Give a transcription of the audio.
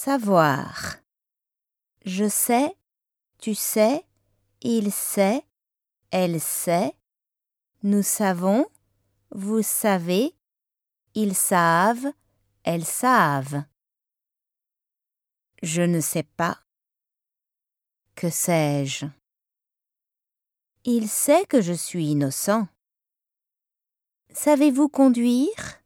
Savoir. Je sais, tu sais, il sait, elle sait, nous savons, vous savez, ils savent, elles savent. Je ne sais pas. Que sais-je? Il sait que je suis innocent. Savez-vous conduire?